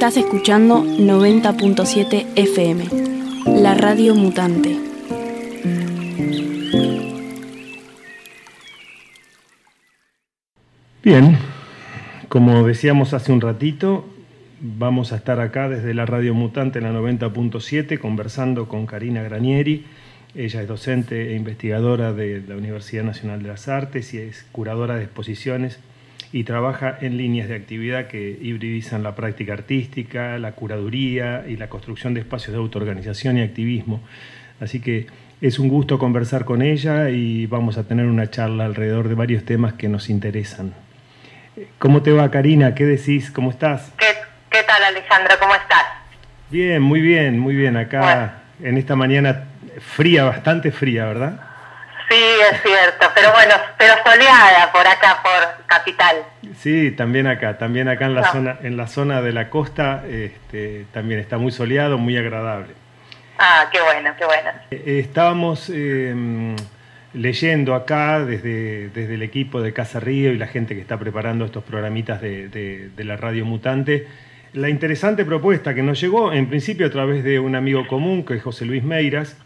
Estás escuchando 90.7 FM, la radio mutante. Bien, como decíamos hace un ratito, vamos a estar acá desde la radio mutante en la 90.7 conversando con Karina Granieri. Ella es docente e investigadora de la Universidad Nacional de las Artes y es curadora de exposiciones y trabaja en líneas de actividad que hibridizan la práctica artística, la curaduría y la construcción de espacios de autoorganización y activismo. Así que es un gusto conversar con ella y vamos a tener una charla alrededor de varios temas que nos interesan. ¿Cómo te va, Karina? ¿Qué decís? ¿Cómo estás? ¿Qué, qué tal, Alejandro? ¿Cómo estás? Bien, muy bien, muy bien. Acá en esta mañana fría, bastante fría, ¿verdad? Sí, es cierto, pero bueno, pero soleada por acá, por Capital. Sí, también acá, también acá en la zona, en la zona de la costa, este, también está muy soleado, muy agradable. Ah, qué bueno, qué bueno. Eh, estábamos em, leyendo acá desde, desde el equipo de Casa Río y la gente que está preparando estos programitas de, de la Radio Mutante, la interesante propuesta que nos llegó en principio a través de un amigo común que es José Luis Meiras,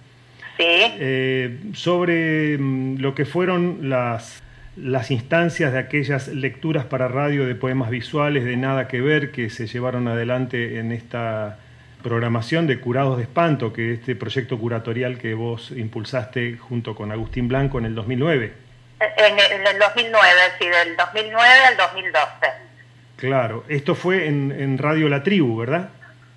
eh, sobre mm, lo que fueron las, las instancias de aquellas lecturas para radio de poemas visuales de nada que ver que se llevaron adelante en esta programación de Curados de Espanto, que es este proyecto curatorial que vos impulsaste junto con Agustín Blanco en el 2009. En el, 2009, sí, del 2009 al 2012. Claro, esto fue en, en Radio La Tribu, ¿verdad?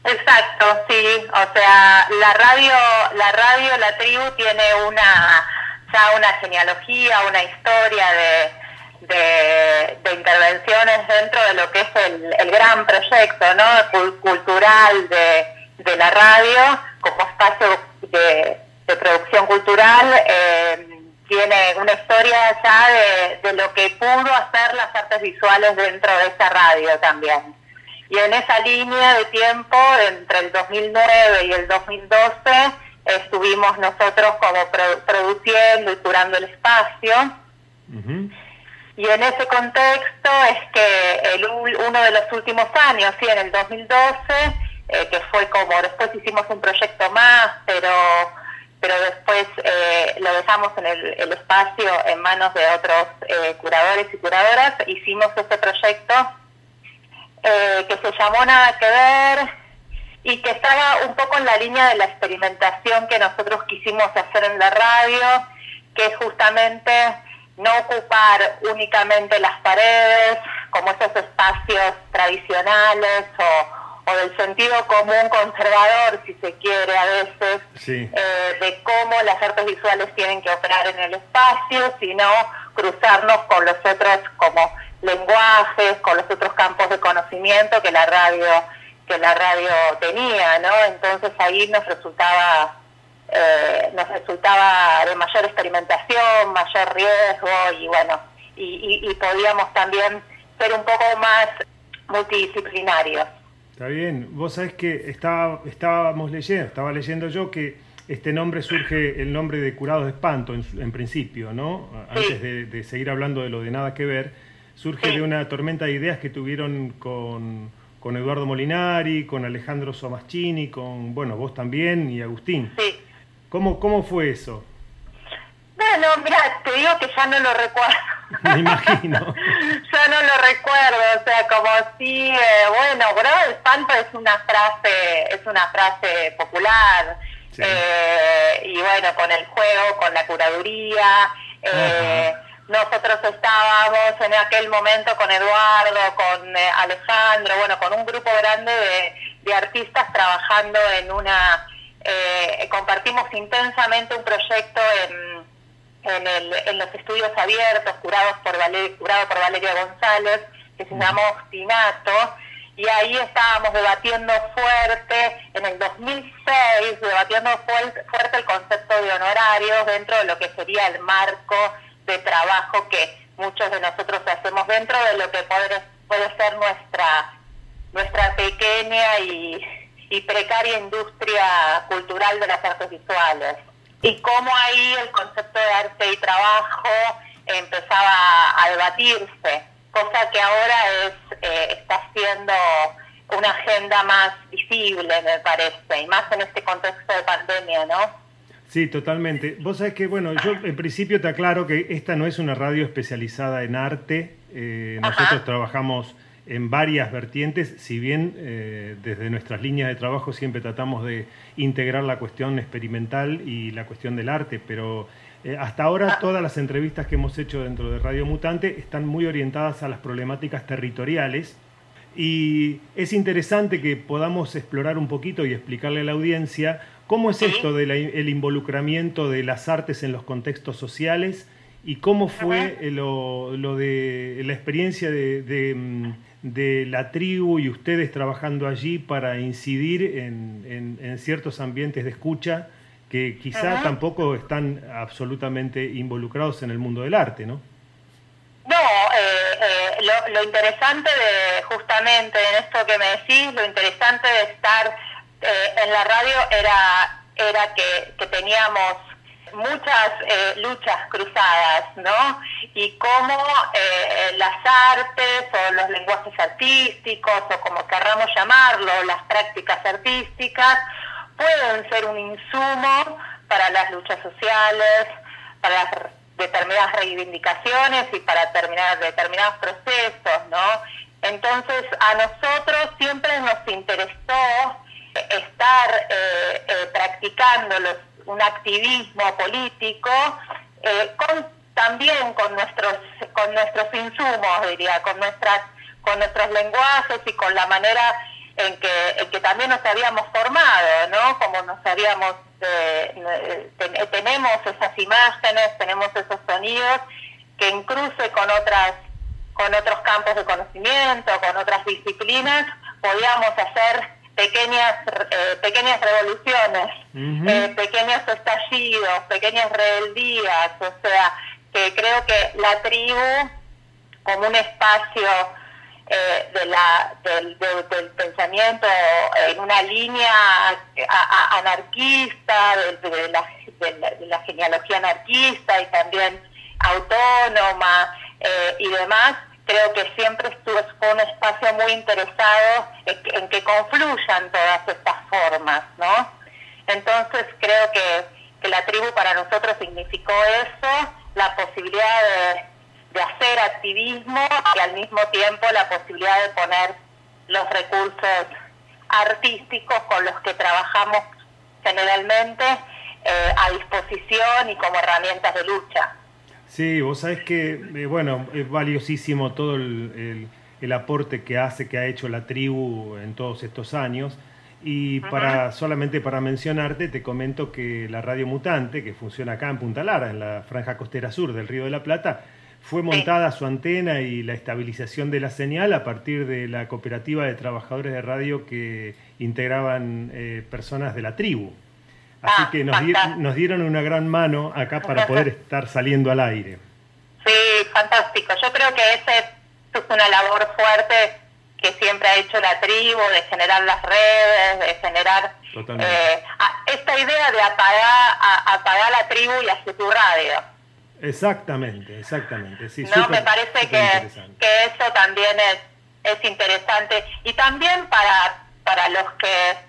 Exacto, sí, o sea, la radio, la radio, la tribu tiene una ya una genealogía, una historia de, de, intervenciones dentro de lo que es el, gran proyecto ¿no? cultural de, de, la radio como espacio de, producción cultural. Eh, tiene una historia ya de, de lo que pudo hacer las artes visuales dentro de esa radio también. Y en esa línea de tiempo, entre el 2009 y el 2012, estuvimos nosotros como produciendo y curando el espacio. Y en ese contexto es que el, uno de los últimos años, sí, en el 2012, eh, que fue como, después hicimos un proyecto más, pero pero después eh, lo dejamos en el, el, espacio en manos de otros eh, curadores y curadoras, hicimos ese proyecto eh, que se llamó Nada que ver y que estaba un poco en la línea de la experimentación que nosotros quisimos hacer en la radio, que es justamente no ocupar únicamente las paredes como esos espacios tradicionales o, o del sentido común conservador, si se quiere a veces, eh, de cómo las artes visuales tienen que operar en el espacio, sino cruzarnos con los otros como lenguajes, con los otros campos de conocimiento que la radio que la radio tenía, ¿no? Entonces ahí nos resultaba eh, nos resultaba de mayor experimentación, mayor riesgo y bueno, y, podíamos también ser un poco más multidisciplinarios. Está bien, vos sabés que estaba, estábamos leyendo, estaba leyendo yo que este nombre surge, el nombre de Curados de Espanto en, principio, ¿no? Antes de, de, seguir hablando de lo de nada que ver, surge de una tormenta de ideas que tuvieron con, con Eduardo Molinari, con Alejandro Somaschini, con, bueno, vos también y Agustín. Sí. ¿Cómo, cómo fue eso? Bueno, mira, te digo que ya no lo recuerdo. Me imagino. ya no lo recuerdo, o sea, como si, eh, bueno, grado de espanto es una frase, es una frase popular, eh, y bueno, con el juego, con la curaduría, eh, nosotros estábamos en aquel momento con Eduardo, con eh, Alejandro, bueno, con un grupo grande de, artistas trabajando en una, eh, compartimos intensamente un proyecto en, en, los estudios abiertos, curados por curado por Valeria González, que se llamó Obstinato, y ahí estábamos debatiendo fuerte, en el 2006, debatiendo fuerte el concepto de honorarios dentro de lo que sería el marco de trabajo que muchos de nosotros hacemos dentro de lo que puede, puede ser nuestra, nuestra pequeña y, precaria industria cultural de las artes visuales. Y cómo ahí el concepto de arte y trabajo empezaba a debatirse, cosa que ahora es, eh, está siendo una agenda más visible, me parece, y más en este contexto de pandemia, ¿no? Sí, totalmente. Vos sabés que, bueno, yo en principio te aclaro que esta no es una radio especializada en arte. Eh, nosotros trabajamos en varias vertientes, si bien eh, desde nuestras líneas de trabajo siempre tratamos de integrar la cuestión experimental y la cuestión del arte, pero eh, hasta ahora ah. todas las entrevistas que hemos hecho dentro de Radio Mutante están muy orientadas a las problemáticas territoriales y es interesante que podamos explorar un poquito y explicarle a la audiencia cómo es esto del involucramiento de las artes en los contextos sociales y cómo fue lo, de la experiencia de mm, de la tribu y ustedes trabajando allí para incidir en, ciertos ambientes de escucha que quizá tampoco están absolutamente involucrados en el mundo del arte, ¿no? No, eh, eh, lo, interesante de justamente en esto que me decís, lo interesante de estar eh, en la radio era, era que, teníamos muchas eh, luchas cruzadas, ¿no? Y cómo eh, las artes o los lenguajes artísticos o como querramos llamarlo, las prácticas artísticas, pueden ser un insumo para las luchas sociales, para determinadas reivindicaciones y para terminar determinados procesos, ¿no? Entonces a nosotros siempre nos interesó estar eh, practicando los un activismo político, eh, también con nuestros, con nuestros insumos, diría, con, nuestras, con nuestros lenguajes y con la manera en que, también nos habíamos formado, ¿no? Como nos habíamos, eh, tenemos esas imágenes, tenemos esos sonidos que en cruce con otras con otros campos de conocimiento, con otras disciplinas, podíamos hacer pequeñas, eh, pequeñas revoluciones, eh, pequeños estallidos, pequeñas rebeldías, o sea, que creo que la tribu como un espacio eh, de la, del, pensamiento en una línea anarquista, de, la, de, la, genealogía anarquista y también autónoma y demás, creo que siempre estuvo fue un espacio muy interesado en que, confluyan todas estas formas, ¿no? Entonces creo que, la tribu para nosotros significó eso, la posibilidad de, hacer activismo y al mismo tiempo la posibilidad de poner los recursos artísticos con los que trabajamos generalmente eh, a disposición y como herramientas de lucha. Sí, vos sabés que, eh, bueno, es valiosísimo todo el, aporte que hace, que ha hecho la tribu en todos estos años. Y para solamente para mencionarte, te comento que la Radio Mutante, que funciona acá en Punta Lara, en la franja costera sur del Río de la Plata, fue montada su antena y la estabilización de la señal a partir de la cooperativa de trabajadores de radio que integraban eh, personas de la tribu. Así ah, que nos, dieron una gran mano acá para poder estar saliendo al aire. Sí, fantástico. Yo creo que esa es una labor fuerte que siempre ha hecho la tribu, de generar las redes, de generar eh, esta idea de apagar, apagar la tribu y hacer tu radio. Exactamente, exactamente. Sí, no, me parece que, que, eso también es, es interesante. Y también para, para los que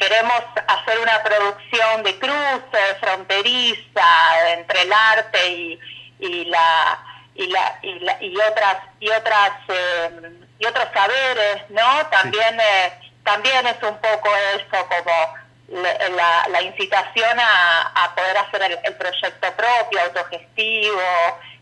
queremos hacer una producción de cruce, fronteriza, entre el arte y, y la y la, y, otras y otras eh, y otros saberes no también eh, también es un poco eso como la, la incitación a, poder hacer el, proyecto propio autogestivo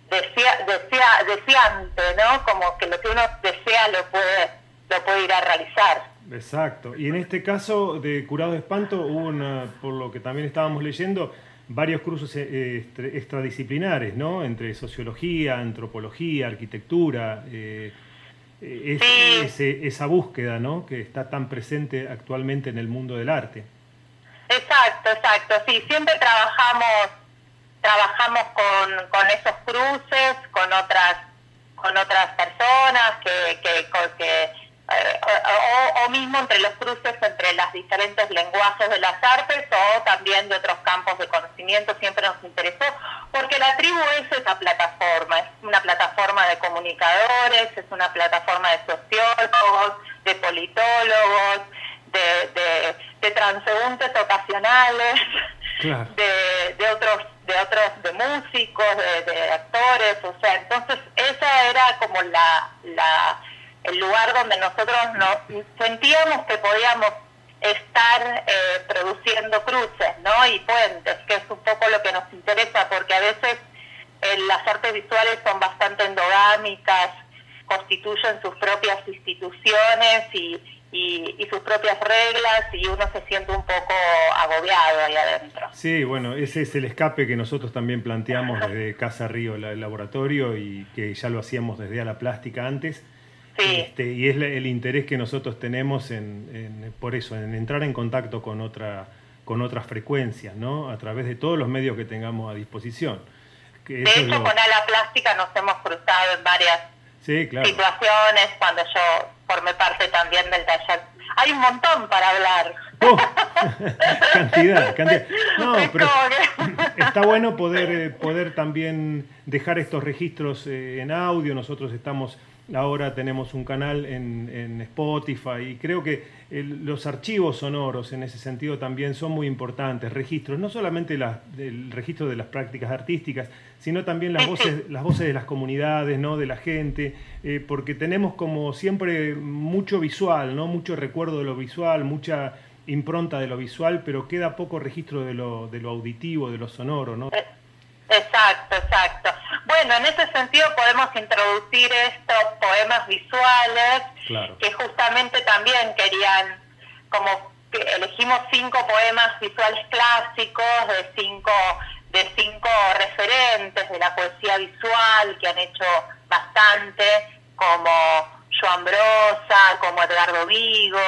desea, desea, deseante no como que lo que uno desea lo puede lo puede ir a realizar Exacto. Y en este caso de Curado de Espanto hubo, por lo que también estábamos leyendo, varios cursos eh, extradisciplinares, ¿no? Entre sociología, antropología, arquitectura. Eh, esa búsqueda, ¿no? Que está tan presente actualmente en el mundo del arte. Exacto, exacto. Sí, siempre trabajamos trabajamos con, con esos cruces, con otras con otras personas que, que, que eh, o, mismo entre los cruces entre los diferentes lenguajes de las artes o también de otros campos de conocimiento, siempre nos interesó, porque la tribu es esa plataforma, es una plataforma de comunicadores, es una plataforma de sociólogos, de politólogos, de, de, transeúntes ocasionales, de, de otros de otros de músicos, de, actores, o sea, entonces esa era como la, la el lugar donde nosotros nos sentíamos que podíamos estar eh, produciendo cruces, ¿no? Y puentes, que es un poco lo que nos interesa, porque a veces eh, las artes visuales son bastante endogámicas, constituyen sus propias instituciones y, y, sus propias reglas y uno se siente un poco agobiado ahí adentro. Sí, bueno, ese es el escape que nosotros también planteamos desde Casa Río, el laboratorio, y que ya lo hacíamos desde a la plástica antes. Sí. Este, y es el interés que nosotros tenemos en, por eso, en entrar en contacto con, otra, con otras frecuencias, ¿no? A través de todos los medios que tengamos a disposición. de hecho, con Ala Plástica nos hemos cruzado en varias situaciones cuando yo formé parte también del taller. Hay un montón para hablar. Oh, cantidad, cantidad. No, pero está bueno poder, eh, poder también dejar estos registros eh, en audio. Nosotros estamos Ahora tenemos un canal en, Spotify y creo que los archivos sonoros en ese sentido también son muy importantes, registros, no solamente el registro de las prácticas artísticas, sino también las voces, las voces de las comunidades, ¿no? de la gente, eh, porque tenemos como siempre mucho visual, ¿no? mucho recuerdo de lo visual, mucha impronta de lo visual, pero queda poco registro de lo, de lo auditivo, de lo sonoro. ¿no? Eh, exacto, exacto. Bueno, en ese sentido podemos introducir estos poemas visuales que justamente también querían, como elegimos cinco poemas visuales clásicos de cinco de cinco referentes de la poesía visual que han hecho bastante, como Joan Brosa, como Edgardo Vigo,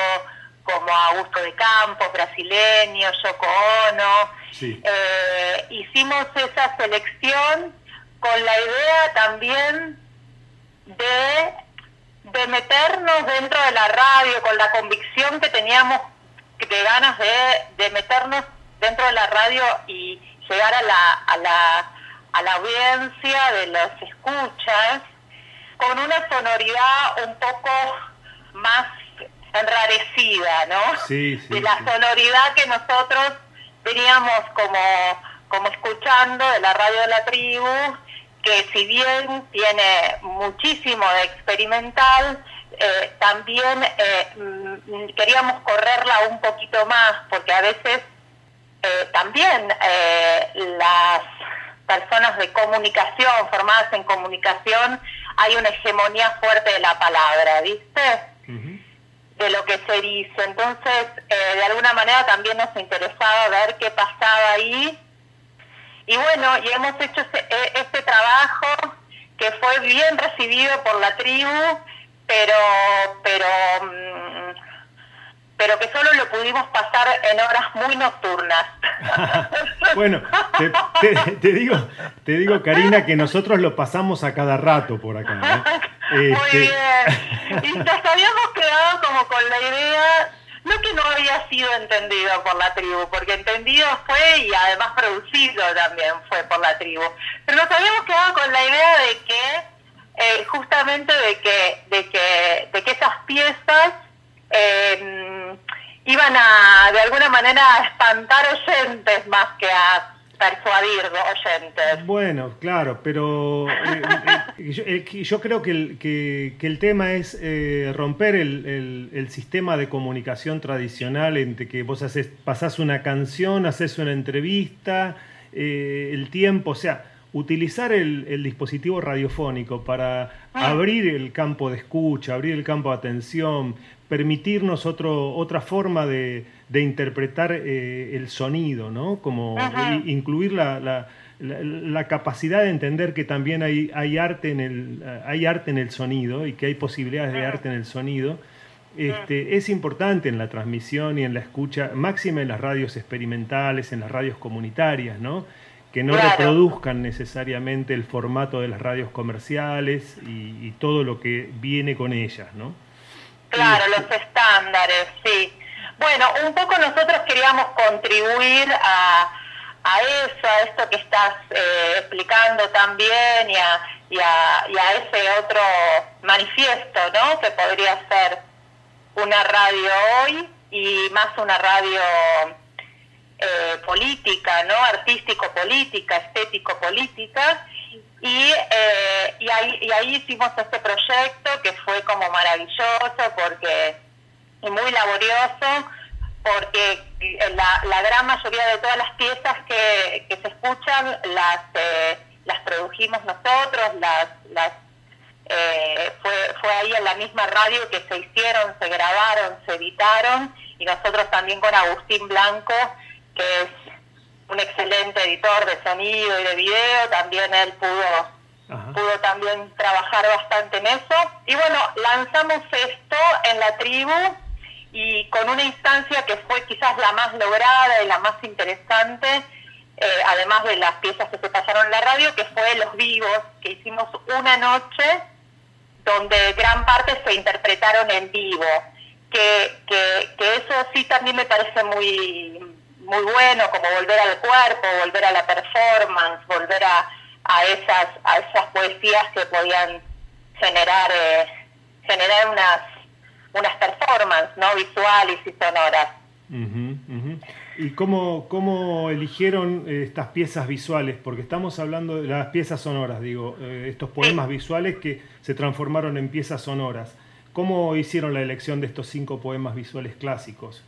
como Augusto de Campos, brasileño, Yoko Ono. Eh, hicimos esa selección con la idea también de, de meternos dentro de la radio, con la convicción que teníamos de ganas de, de meternos dentro de la radio y llegar a la, a la, a la audiencia de los escuchas con una sonoridad un poco más enrarecida, ¿no? Sí, de la sonoridad que nosotros veníamos como, como escuchando de la radio de la tribu que si bien tiene muchísimo de experimental, eh, también eh, mm, queríamos correrla un poquito más, porque a veces eh, también las personas de comunicación, formadas en comunicación, hay una hegemonía fuerte de la palabra, ¿viste? De lo que se dice. Entonces, de alguna manera también nos interesaba ver qué pasaba ahí y bueno, y hemos hecho e, este, trabajo que fue bien recibido por la tribu, pero, pero, mm, pero que solo lo pudimos pasar en horas muy nocturnas. bueno, te, digo, te digo, Karina, que nosotros lo pasamos a cada rato por acá. Muy este, bien. Y nos habíamos quedado como con la idea no que no había sido entendido por la tribu, porque entendido fue y además producido también fue por la tribu, pero nos habíamos quedado con la idea de que eh, justamente de que, de que, de que esas piezas eh, iban a de alguna manera a espantar oyentes más que a persuadir oyentes. Bueno, claro, pero eh, eh, eh, yo, creo que el, que, el tema es romper el, el, sistema de comunicación tradicional entre que vos haces, pasás una canción, haces una entrevista, el tiempo, o sea, utilizar el, dispositivo radiofónico para ah. abrir el campo de escucha, abrir el campo de atención, permitirnos otro, otra forma de, interpretar eh, el sonido, ¿no? Como incluir la, la, capacidad de entender que también hay, hay, arte en el, hay arte en el sonido y que hay posibilidades de arte en el sonido. Este, es importante en la transmisión y en la escucha, máxima en las radios experimentales, en las radios comunitarias, ¿no? que no reproduzcan necesariamente el formato de las radios comerciales y, todo lo que viene con ellas, ¿no? Claro, los estándares, sí. Bueno, un poco nosotros queríamos contribuir a, a eso, a esto que estás eh, explicando también y a, y, a, a ese otro manifiesto, ¿no? Que podría ser una radio hoy y más una radio eh, política, ¿no? Artístico-política, estético-política. Y, eh, y, ahí, y ahí hicimos este proyecto que fue como maravilloso porque y muy laborioso porque la, la gran mayoría de todas las piezas que, que se escuchan las eh, las produjimos nosotros, las, las eh, fue, fue ahí en la misma radio que se hicieron, se grabaron, se editaron y nosotros también con Agustín Blanco, que es un excelente editor de sonido y de video, también él pudo pudo también trabajar bastante en eso. Y bueno, lanzamos esto en la tribu y con una instancia que fue quizás la más lograda y la más interesante, eh, además de las piezas que se pasaron en la radio, que fue Los Vivos, que hicimos una noche donde gran parte se interpretaron en vivo, que, que, que eso sí también me parece muy, muy bueno, como volver al cuerpo, volver a la performance, volver a, a, esas, a esas poesías que podían generar, eh, generar unas, unas performances ¿no? visuales y sonoras. ¿Y cómo, cómo eligieron eh, estas piezas visuales? Porque estamos hablando de las piezas sonoras, digo, eh, estos poemas visuales que se transformaron en piezas sonoras. ¿Cómo hicieron la elección de estos cinco poemas visuales clásicos?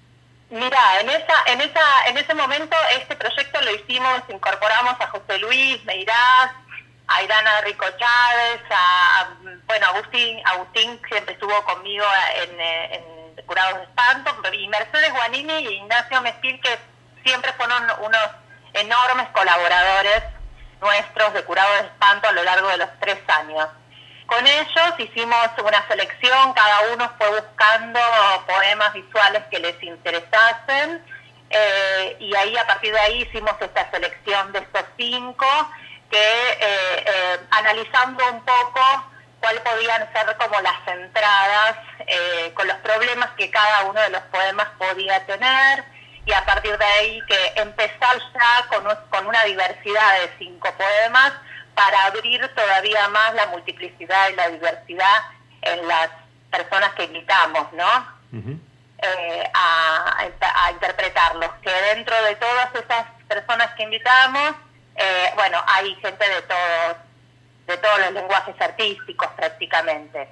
Mira, en esa, en esa, en ese momento este proyecto lo hicimos, incorporamos a José Luis Meirás, a Irana Rico Chávez, a, bueno Agustín, Agustín siempre estuvo conmigo en, en Curados de Espanto, y Mercedes Guanini y Ignacio Mespil, que siempre fueron unos enormes colaboradores nuestros de Curados de Espanto a lo largo de los tres años. Con ellos hicimos una selección, cada uno fue buscando poemas visuales que les interesasen, eh, y ahí a partir de ahí hicimos esta selección de estos cinco, que eh, eh, analizando un poco cuáles podían ser como las entradas con los problemas que cada uno de los poemas podía tener y a partir de ahí que empezar ya con, con una diversidad de cinco poemas para abrir todavía más la multiplicidad y la diversidad en las personas que invitamos, ¿no? Eh, a, a, interpretarlos. Que dentro de todas esas personas que invitamos, eh, bueno, hay gente de todos de todos los lenguajes artísticos prácticamente,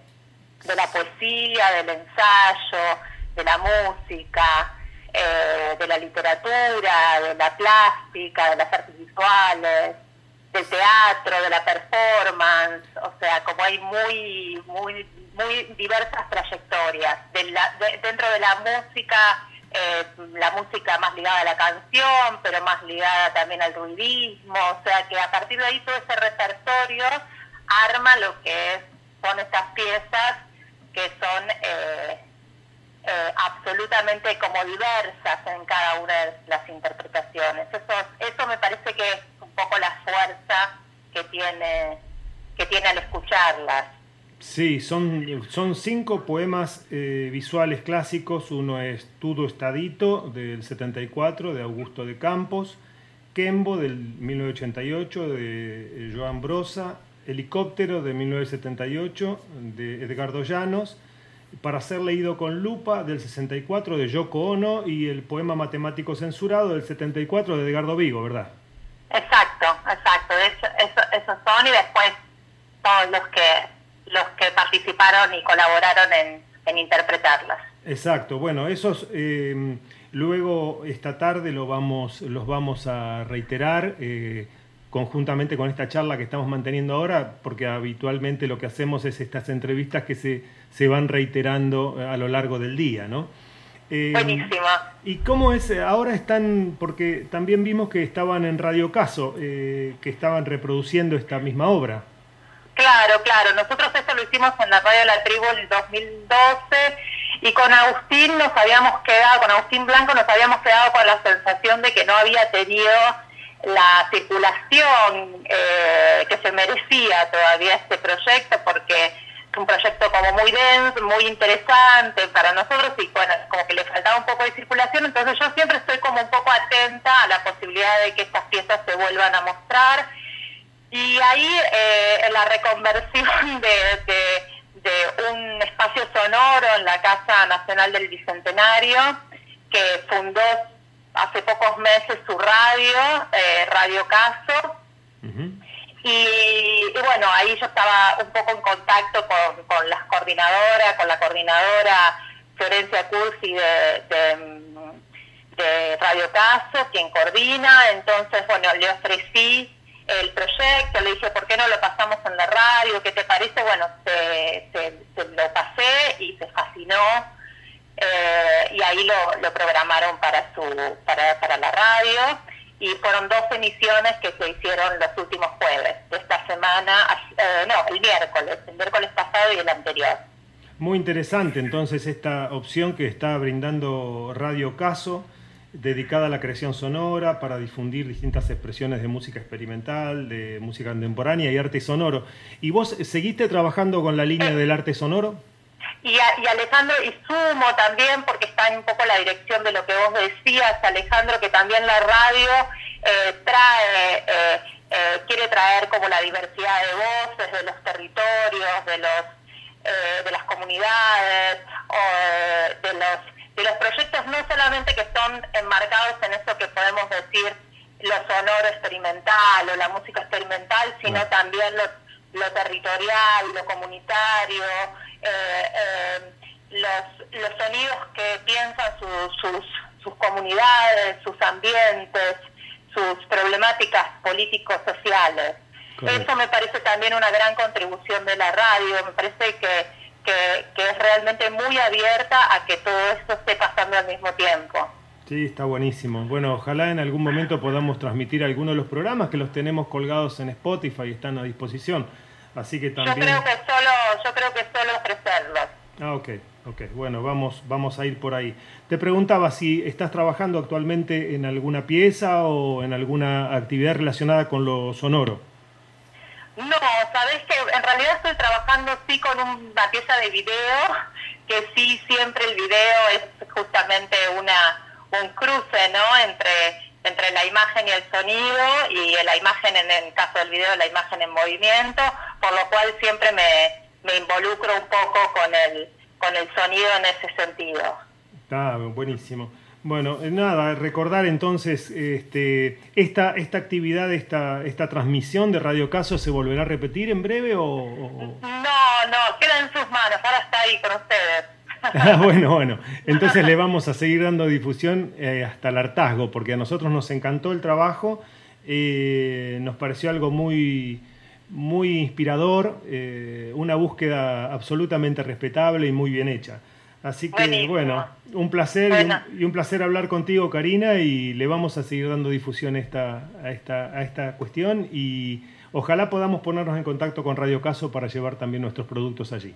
de la poesía, del ensayo, de la música, eh, de la literatura, de la plástica, de las artes visuales, del teatro, de la performance, o sea, como hay muy, muy, muy diversas trayectorias. dentro de la música, eh, la música más ligada a la canción, pero más ligada también al ruidismo, o sea que a partir de ahí todo ese repertorio arma lo que es, son estas piezas que son eh, eh, absolutamente como diversas en cada una de las interpretaciones. Eso, eso me parece que es un poco la fuerza que tiene, que tiene al escucharlas. Sí, son, son cinco poemas eh, visuales clásicos. Uno es Tudo Estadito del 74 de Augusto de Campos, Kembo del 1988 de eh, Joan Brosa, Helicóptero de 1978 de Edgardo Llanos, para ser leído con lupa del 64 de Yoko Ono y el poema matemático censurado del 74 de Edgardo Vigo, ¿verdad? Exacto, exacto. Eso, esos son y después todos los que los que participaron y colaboraron en, interpretarlas. Exacto, bueno, esos eh, luego esta tarde lo vamos, los vamos a reiterar eh, conjuntamente con esta charla que estamos manteniendo ahora, porque habitualmente lo que hacemos es estas entrevistas que se, se van reiterando a lo largo del día, ¿no? Eh, Buenísima. ¿Y cómo es? Ahora están, porque también vimos que estaban en Radio Caso, que estaban reproduciendo esta misma obra. Claro, claro. Nosotros eso lo hicimos en la radio La Tribu en 2012 y con Agustín nos habíamos quedado, con Agustín Blanco nos habíamos quedado con la sensación de que no había tenido la circulación eh, que se merecía todavía este proyecto porque es un proyecto como muy denso, muy interesante para nosotros y bueno, como que le faltaba un poco de circulación, entonces yo siempre estoy como un poco atenta a la posibilidad de que estas piezas se vuelvan a mostrar. Y ahí eh, la reconversión de, un espacio sonoro en la Casa Nacional del Bicentenario, que fundó hace pocos meses su radio, Radio Caso. y, bueno, ahí yo estaba un poco en contacto con, con las coordinadoras, con la coordinadora Florencia Cursi de, de, Radio Caso, quien coordina. Entonces, bueno, le ofrecí el proyecto, le dije, ¿por qué no lo pasamos en la radio? ¿Qué te parece? Bueno, se, lo pasé y se fascinó eh, y ahí lo, lo, programaron para, su, para, para la radio y fueron dos emisiones que se hicieron los últimos jueves de esta semana, eh, no, el miércoles, el miércoles pasado y el anterior. Muy interesante entonces esta opción que está brindando Radio Caso, dedicada a la creación sonora para difundir distintas expresiones de música experimental, de música contemporánea y arte sonoro. ¿Y vos seguiste trabajando con la línea del arte sonoro? Y, Alejandro, y sumo también, porque está en un poco la dirección de lo que vos decías, Alejandro, que también la radio eh, trae, eh, eh, quiere traer como la diversidad de voces de los territorios, de los de las comunidades, o, de los de los proyectos no solamente que son enmarcados en eso que podemos decir lo sonoro experimental o la música experimental, sino también lo, lo territorial, lo comunitario, eh, eh, los, los sonidos que piensan sus, sus comunidades, sus ambientes, sus problemáticas políticos sociales. Eso me parece también una gran contribución de la radio, me parece que, que, es realmente muy abierta a que todo esto esté pasando al mismo tiempo. Sí, está buenísimo. Bueno, ojalá en algún momento podamos transmitir algunos de los programas que los tenemos colgados en Spotify y están a disposición. Así que también... Yo creo que solo, yo creo que solo ofrecerlos. Ah, ok, ok. Bueno, vamos, vamos a ir por ahí. Te preguntaba si estás trabajando actualmente en alguna pieza o en alguna actividad relacionada con lo sonoro. No, sabes que en realidad estoy trabajando sí con una pieza de video, que sí siempre el video es justamente una un cruce, ¿no? Entre entre la imagen y el sonido y la imagen en el caso del video la imagen en movimiento por lo cual siempre me, me involucro un poco con el con el sonido en ese sentido. Está buenísimo. Bueno eh, nada recordar entonces este esta esta actividad esta esta transmisión de Radio Caso se volverá a repetir en breve o, o... no no queda en sus manos ahora está ahí con ustedes Ah, bueno, bueno. Entonces le vamos a seguir dando difusión eh, hasta el hartazgo, porque a nosotros nos encantó el trabajo, eh, nos pareció algo muy, muy inspirador, eh, una búsqueda absolutamente respetable y muy bien hecha. Así que bueno, un placer Y, un, placer hablar contigo, Karina, y le vamos a seguir dando difusión esta, a, esta, a esta cuestión y ojalá podamos ponernos en contacto con Radio Caso para llevar también nuestros productos allí.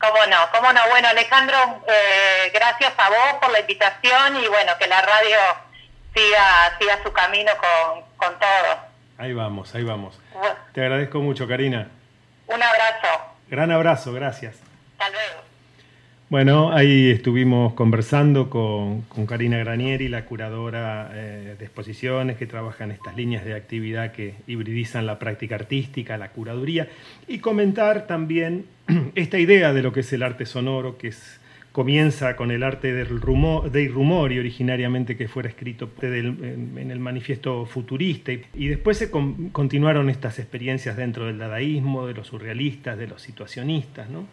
Cómo no, cómo no. Bueno, Alejandro, eh, gracias a vos por la invitación y bueno, que la radio siga, siga su camino con, con todo. Ahí vamos, ahí vamos. Te agradezco mucho, Karina. Un abrazo. Gran abrazo, gracias. Hasta luego. Bueno, ahí estuvimos conversando con, Karina Granieri, la curadora eh, de exposiciones que trabaja en estas líneas de actividad que hibridizan la práctica artística, la curaduría, y comentar también esta idea de lo que es el arte sonoro, que comienza con el arte del rumor, rumori originariamente que fuera escrito en, el manifiesto futurista, y, después se continuaron estas experiencias dentro del dadaísmo, de los surrealistas, de los situacionistas, ¿no?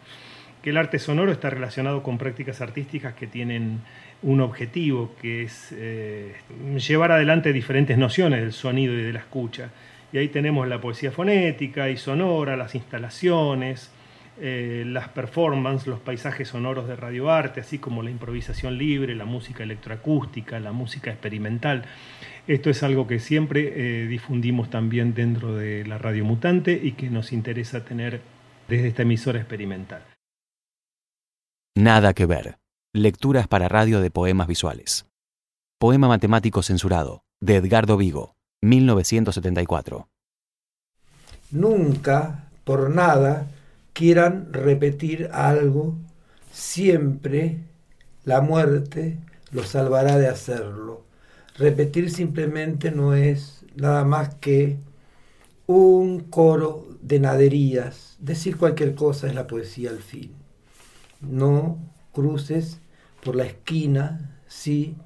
Que el arte sonoro está relacionado con prácticas artísticas que tienen un objetivo, que es eh, llevar adelante diferentes nociones del sonido y de la escucha. Y ahí tenemos la poesía fonética y sonora, las instalaciones, eh, las performances, los paisajes sonoros de radioarte, así como la improvisación libre, la música electroacústica, la música experimental. Esto es algo que siempre eh, difundimos también dentro de la radio mutante y que nos interesa tener desde esta emisora experimental. Nada que ver. Lecturas para radio de poemas visuales. Poema matemático censurado, de Edgardo Vigo, 1974. Nunca, por nada, quieran repetir algo, siempre la muerte los salvará de hacerlo. Repetir simplemente no es nada más que un coro de naderías. Decir cualquier cosa es la poesía al fin. No cruces por la esquina si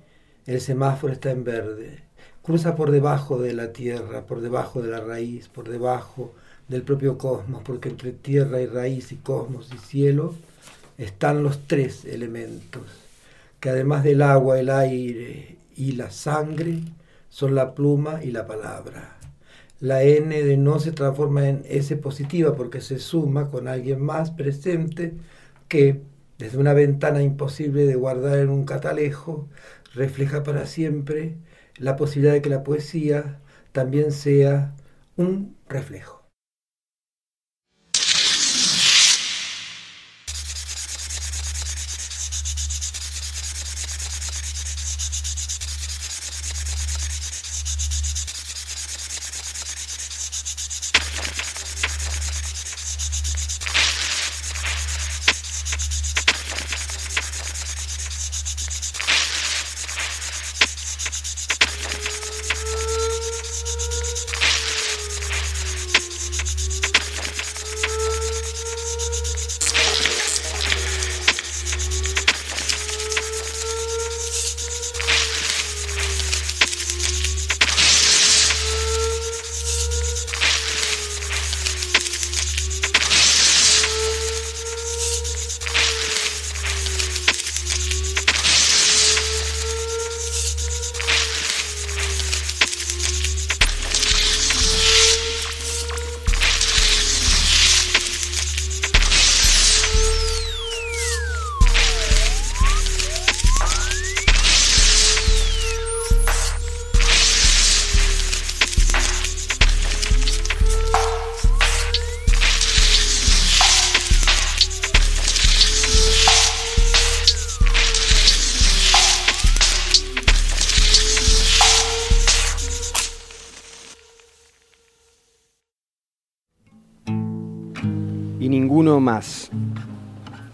el semáforo está en verde. Cruza por debajo de la tierra, por debajo de la raíz, por debajo del propio cosmos, porque entre tierra y raíz y cosmos y cielo están los tres elementos, que además del agua, el aire y la sangre, son la pluma y la palabra. La N de no se transforma en S positiva porque se suma con alguien más presente que, desde una ventana imposible de guardar en un catalejo, refleja para siempre la posibilidad de que la poesía también sea un reflejo.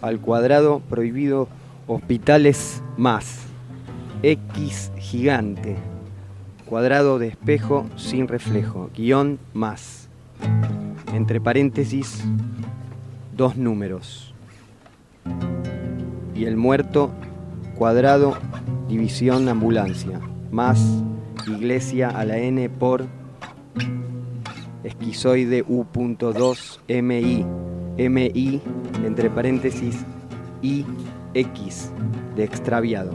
Al cuadrado prohibido hospitales más. X gigante. Cuadrado de espejo sin reflejo. Guión más. Entre paréntesis, dos números. Y el muerto, cuadrado, división ambulancia. Más iglesia a la N por esquizoide U.2 MI MI, entre paréntesis, IX, de extraviado.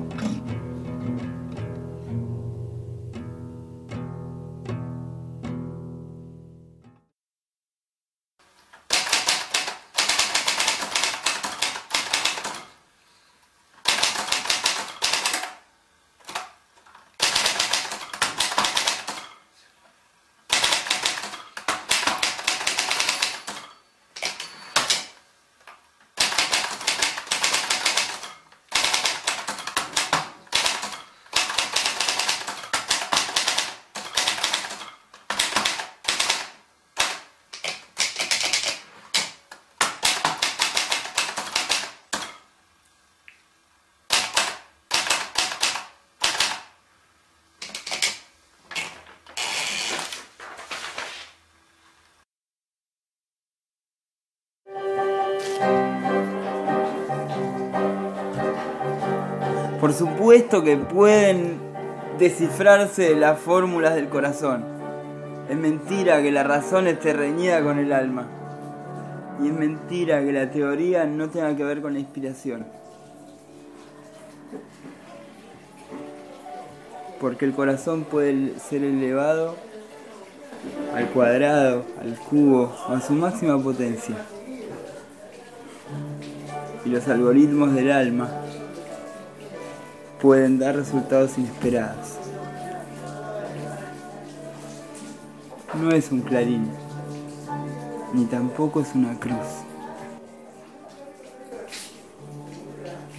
Por supuesto que pueden descifrarse las fórmulas del corazón. Es mentira que la razón esté reñida con el alma. Y es mentira que la teoría no tenga que ver con la inspiración. Porque el corazón puede ser elevado al cuadrado, al cubo, a su máxima potencia. Y los algoritmos del alma pueden dar resultados inesperados. No es un clarín, ni tampoco es una cruz.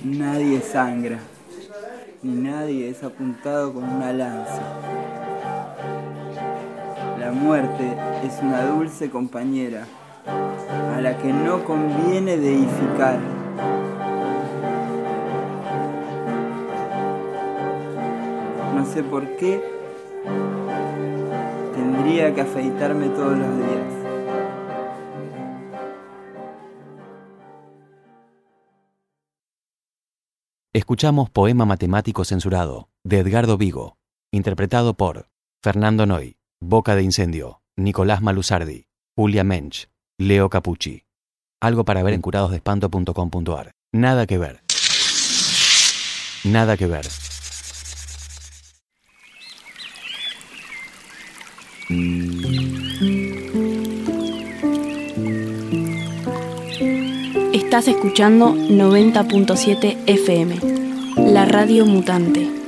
Nadie sangra, ni nadie es apuntado con una lanza. La muerte es una dulce compañera a la que no conviene deificar. Por qué tendría que afeitarme todos los días. Escuchamos Poema Matemático Censurado, de Edgardo Vigo, interpretado por Fernando Noy, Boca de Incendio, Nicolás Malusardi, Julia Mensch, Leo Capucci. Algo para ver en curadosdespanto.com.ar. Nada que ver. Nada que ver. Estás escuchando 90.7 FM, la radio mutante.